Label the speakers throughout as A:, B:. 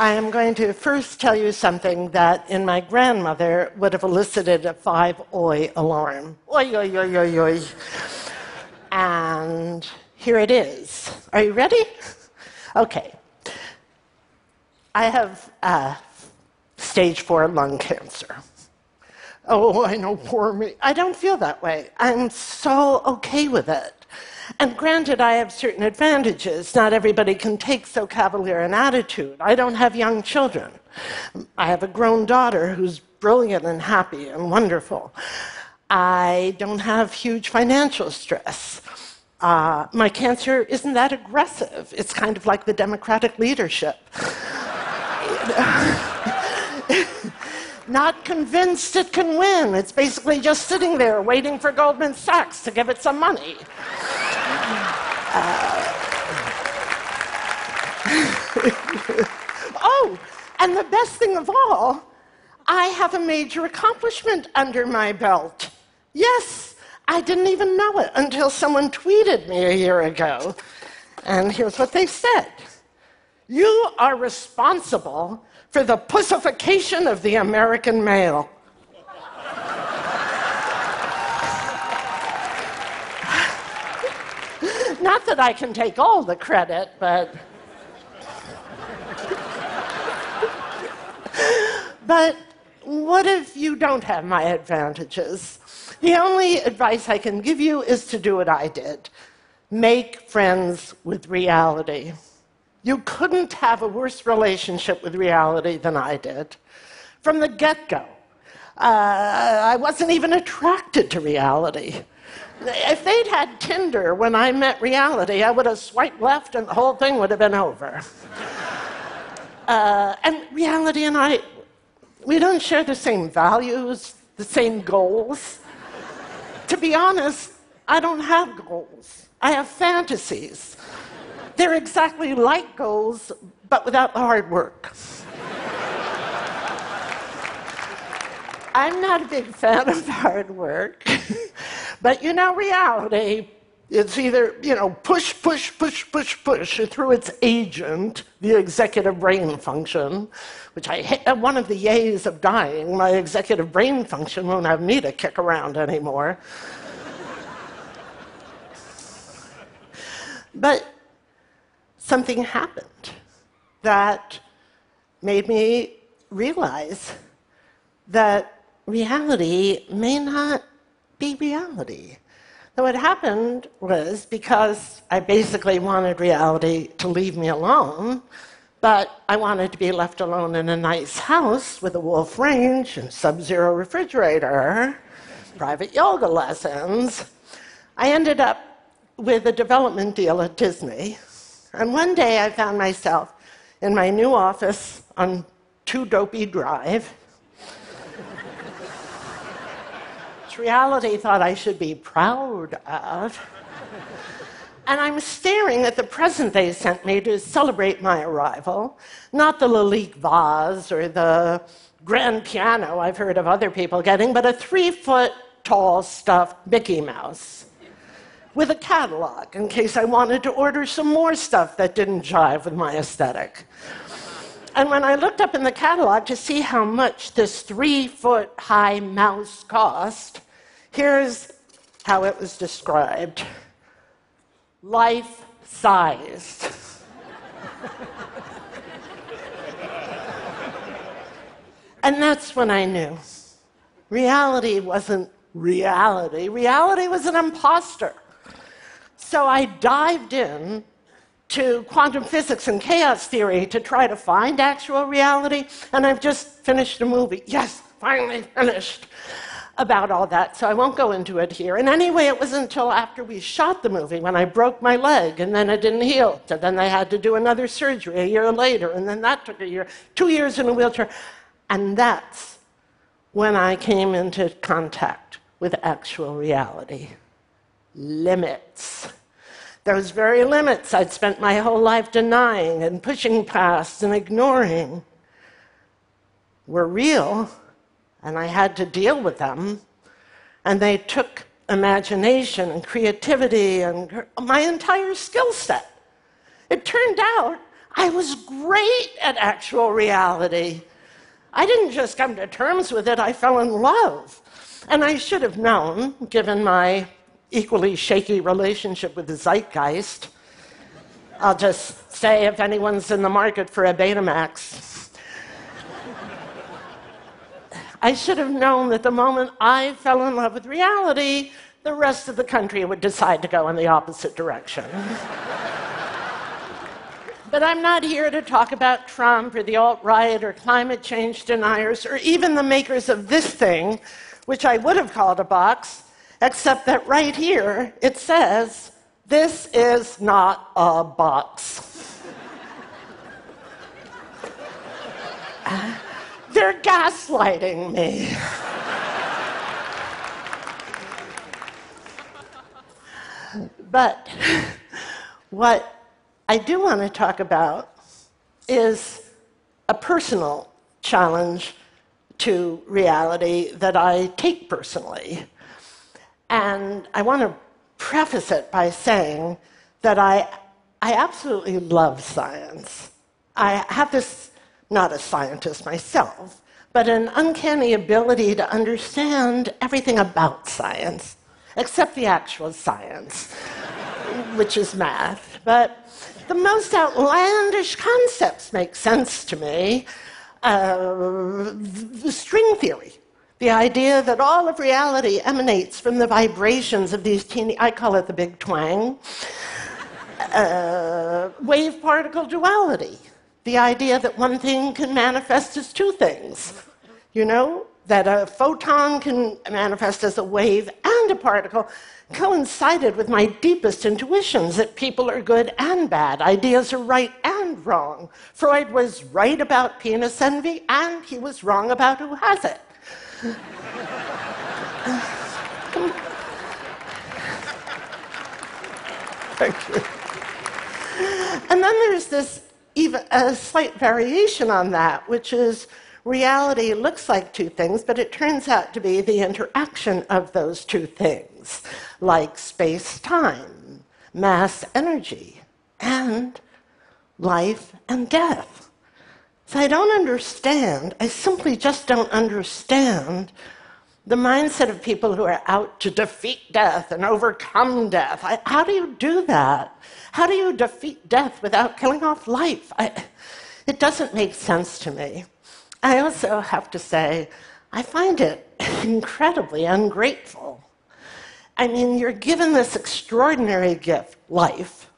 A: I am going to first tell you something that in my grandmother would have elicited a five oi alarm. Oi, oi, oi, oi, oi. And here it is. Are you ready? Okay. I have uh, stage four lung cancer. Oh, I know, poor me. I don't feel that way. I'm so okay with it. And granted, I have certain advantages. Not everybody can take so cavalier an attitude. I don't have young children. I have a grown daughter who's brilliant and happy and wonderful. I don't have huge financial stress. Uh, my cancer isn't that aggressive. It's kind of like the Democratic leadership. Not convinced it can win. It's basically just sitting there waiting for Goldman Sachs to give it some money. Uh, oh, and the best thing of all, I have a major accomplishment under my belt. Yes, I didn't even know it until someone tweeted me a year ago. And here's what they said You are responsible for the pussification of the American male. Not that I can take all the credit, but. but what if you don't have my advantages? The only advice I can give you is to do what I did make friends with reality. You couldn't have a worse relationship with reality than I did. From the get go, uh, I wasn't even attracted to reality. If they'd had Tinder when I met reality, I would have swiped left and the whole thing would have been over. Uh, and reality and I, we don't share the same values, the same goals. to be honest, I don't have goals, I have fantasies. They're exactly like goals, but without the hard work. I'm not a big fan of hard work. But you know, reality, it's either, you know, push, push, push, push, push through its agent, the executive brain function, which I hate. Uh, one of the yays of dying, my executive brain function won't have me to kick around anymore. but something happened that made me realize that reality may not be reality. So what happened was because I basically wanted reality to leave me alone, but I wanted to be left alone in a nice house with a wolf range and sub zero refrigerator, private yoga lessons. I ended up with a development deal at Disney. And one day I found myself in my new office on Two Dopey Drive reality thought I should be proud of. and I'm staring at the present they sent me to celebrate my arrival, not the Lalique vase or the grand piano I've heard of other people getting, but a three foot tall stuffed Mickey Mouse with a catalog in case I wanted to order some more stuff that didn't jive with my aesthetic. And when I looked up in the catalog to see how much this three foot high mouse cost, Here's how it was described life sized. and that's when I knew reality wasn't reality, reality was an imposter. So I dived in to quantum physics and chaos theory to try to find actual reality, and I've just finished a movie. Yes, finally finished about all that, so I won't go into it here. And anyway, it was until after we shot the movie when I broke my leg, and then it didn't heal. So then they had to do another surgery a year later, and then that took a year, two years in a wheelchair. And that's when I came into contact with actual reality limits. Those very limits I'd spent my whole life denying and pushing past and ignoring were real and I had to deal with them. And they took imagination and creativity and my entire skill set. It turned out I was great at actual reality. I didn't just come to terms with it, I fell in love. And I should have known, given my equally shaky relationship with the zeitgeist. I'll just say if anyone's in the market for a Betamax. I should have known that the moment I fell in love with reality, the rest of the country would decide to go in the opposite direction. but I'm not here to talk about Trump or the alt right or climate change deniers or even the makers of this thing, which I would have called a box, except that right here it says, This is not a box. Uh, they're gaslighting me. But what I do want to talk about is a personal challenge to reality that I take personally. And I want to preface it by saying that I, I absolutely love science. I have this, not a scientist myself, but an uncanny ability to understand everything about science, except the actual science which is math, but the most outlandish concepts make sense to me. Uh, the string theory, the idea that all of reality emanates from the vibrations of these teeny, I call it the big twang. Uh, wave particle duality, the idea that one thing can manifest as two things. You know, that a photon can manifest as a wave and a particle coincided with my deepest intuitions that people are good and bad, ideas are right and wrong. Freud was right about penis envy, and he was wrong about who has it. Thank you. And then there's this even a slight variation on that, which is reality looks like two things, but it turns out to be the interaction of those two things, like space time, mass energy, and life and death. So I don't understand, I simply just don't understand the mindset of people who are out to defeat death and overcome death. I, how do you do that? How do you defeat death without killing off life? I, it doesn't make sense to me. I also have to say, I find it incredibly ungrateful. I mean, you're given this extraordinary gift, life,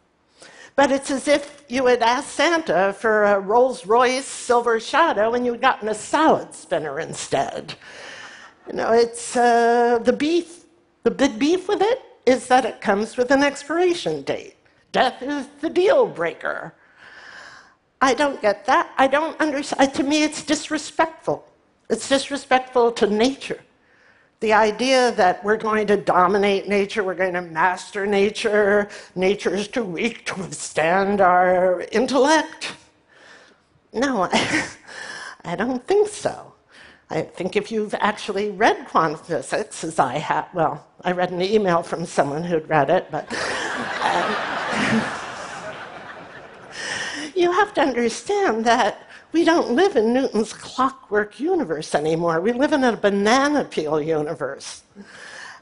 A: but it's as if you had asked Santa for a Rolls Royce Silver Shadow and you'd gotten a salad spinner instead. You know, it's uh, the beef. The big beef with it is that it comes with an expiration date. Death is the deal breaker. I don't get that. I don't understand. To me, it's disrespectful. It's disrespectful to nature. The idea that we're going to dominate nature, we're going to master nature, nature is too weak to withstand our intellect. No, I, don't think so. I think if you've actually read quantum physics, as I have, well, I read an email from someone who'd read it, but. Um, you have to understand that we don't live in Newton's clockwork universe anymore. We live in a banana peel universe.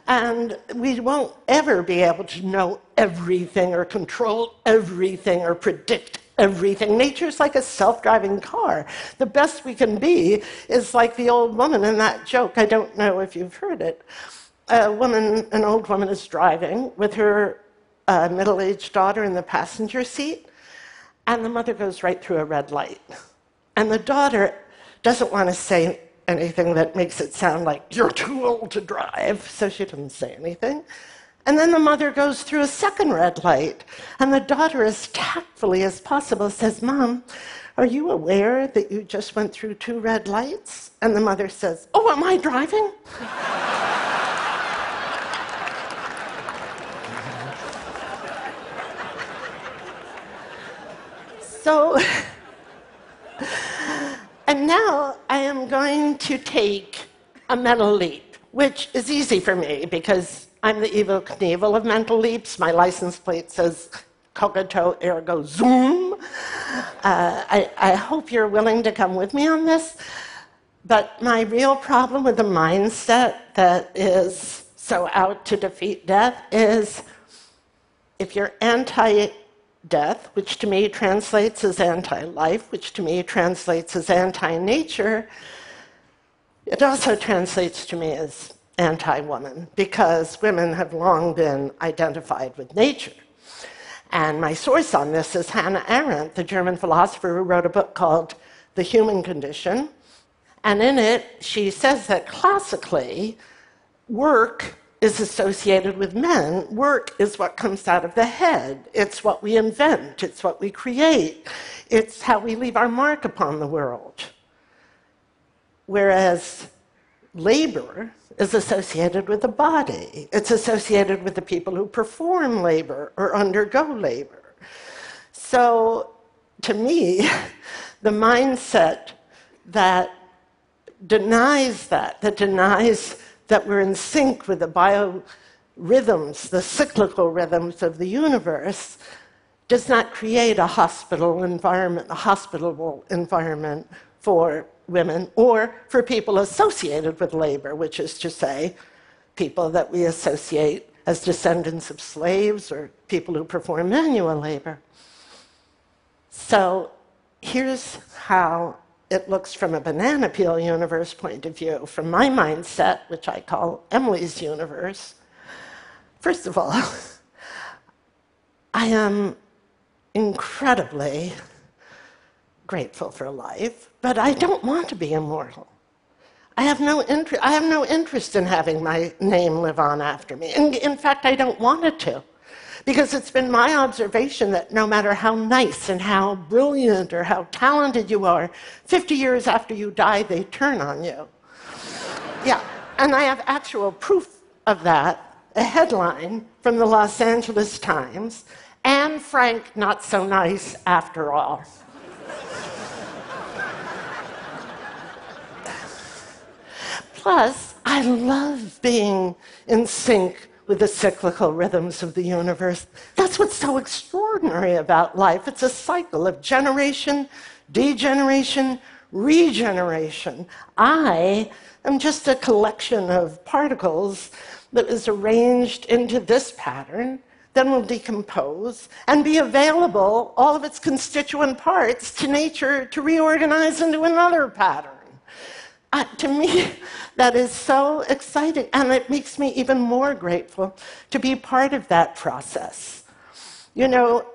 A: And we won't ever be able to know everything or control everything or predict everything. Nature's like a self driving car. The best we can be is like the old woman in that joke. I don't know if you've heard it. A woman, an old woman, is driving with her uh, middle aged daughter in the passenger seat and the mother goes right through a red light. And the daughter doesn't want to say anything that makes it sound like you're too old to drive, so she doesn't say anything. And then the mother goes through a second red light, and the daughter, as tactfully as possible, says, Mom, are you aware that you just went through two red lights? And the mother says, Oh, am I driving? So, now I am going to take a mental leap, which is easy for me because I'm the Evel Knievel of mental leaps. My license plate says cogito ergo zoom. Uh, I, I hope you're willing to come with me on this. But my real problem with the mindset that is so out to defeat death is if you're anti death, which to me translates as anti life, which to me translates as anti nature, it also translates to me as anti woman because women have long been identified with nature. And my source on this is Hannah Arendt, the German philosopher who wrote a book called The Human Condition. And in it, she says that classically, work is associated with men. Work is what comes out of the head, it's what we invent, it's what we create, it's how we leave our mark upon the world. Whereas labor is associated with the body, it's associated with the people who perform labor or undergo labor. So, to me, the mindset that denies that, that denies that we're in sync with the biorhythms, the cyclical rhythms of the universe, does not create a hospital environment, a hospitable environment for women or for people associated with labor, which is to say, people that we associate as descendants of slaves or people who perform manual labor. So here's how it looks from a banana peel universe point of view. From my mindset, which I call Emily's universe, first of all, I am incredibly grateful for life, but I don't want to be immortal. I have no, interest, I have no interest in having my name live on after me. In, in fact, I don't want it to. Because it's been my observation that no matter how nice and how brilliant or how talented you are, 50 years after you die, they turn on you. yeah, and I have actual proof of that a headline from the Los Angeles Times Anne Frank, not so nice after all. Plus, I love being in sync with the cyclical rhythms of the universe. That's what's so extraordinary about life. It's a cycle of generation, degeneration, regeneration. I am just a collection of particles that is arranged into this pattern, then will decompose and be available, all of its constituent parts, to nature to reorganize into another pattern. Uh, to me, that is so exciting, and it makes me even more grateful to be part of that process. You know,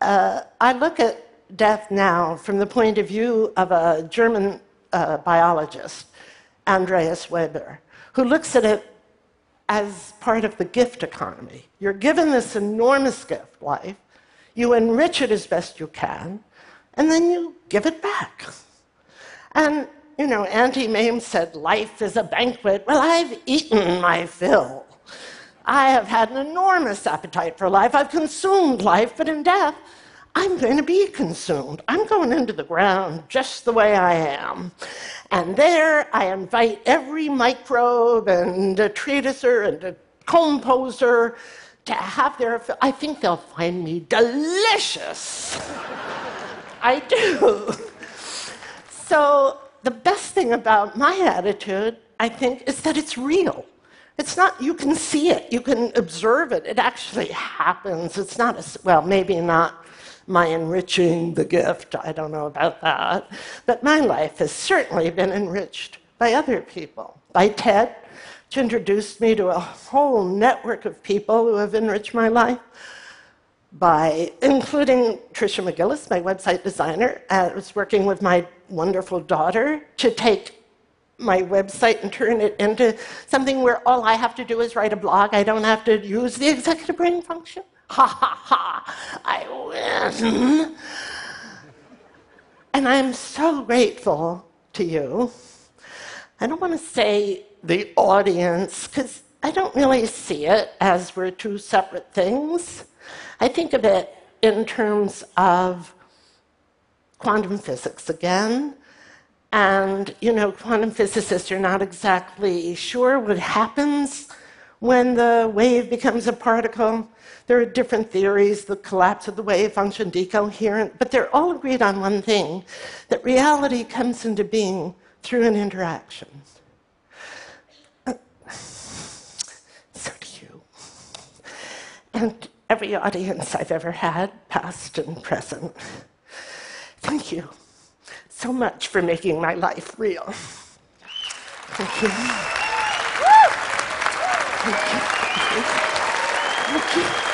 A: uh, I look at death now from the point of view of a German uh, biologist, Andreas Weber, who looks at it as part of the gift economy. You're given this enormous gift, life, you enrich it as best you can, and then you give it back. And you know, Auntie Mame said, Life is a banquet. Well, I've eaten my fill. I have had an enormous appetite for life. I've consumed life, but in death, I'm going to be consumed. I'm going into the ground just the way I am. And there I invite every microbe and detritus and a composer to have their. I think they'll find me delicious. I do. So the best thing about my attitude, I think, is that it's real. It's not, you can see it, you can observe it, it actually happens. It's not, a, well, maybe not my enriching the gift, I don't know about that, but my life has certainly been enriched by other people. By Ted, which introduced me to a whole network of people who have enriched my life by including Tricia McGillis, my website designer. I was working with my wonderful daughter to take my website and turn it into something where all I have to do is write a blog. I don't have to use the executive brain function. Ha ha ha, I win. And I'm so grateful to you. I don't want to say the audience, because I don't really see it as we're two separate things. I think of it in terms of quantum physics again. And, you know, quantum physicists are not exactly sure what happens when the wave becomes a particle. There are different theories, the collapse of the wave function, decoherence, but they're all agreed on one thing that reality comes into being through an interaction. Uh, so do you. And every audience I've ever had, past and present. Thank you so much for making my life real. Thank you. Thank you. Thank you.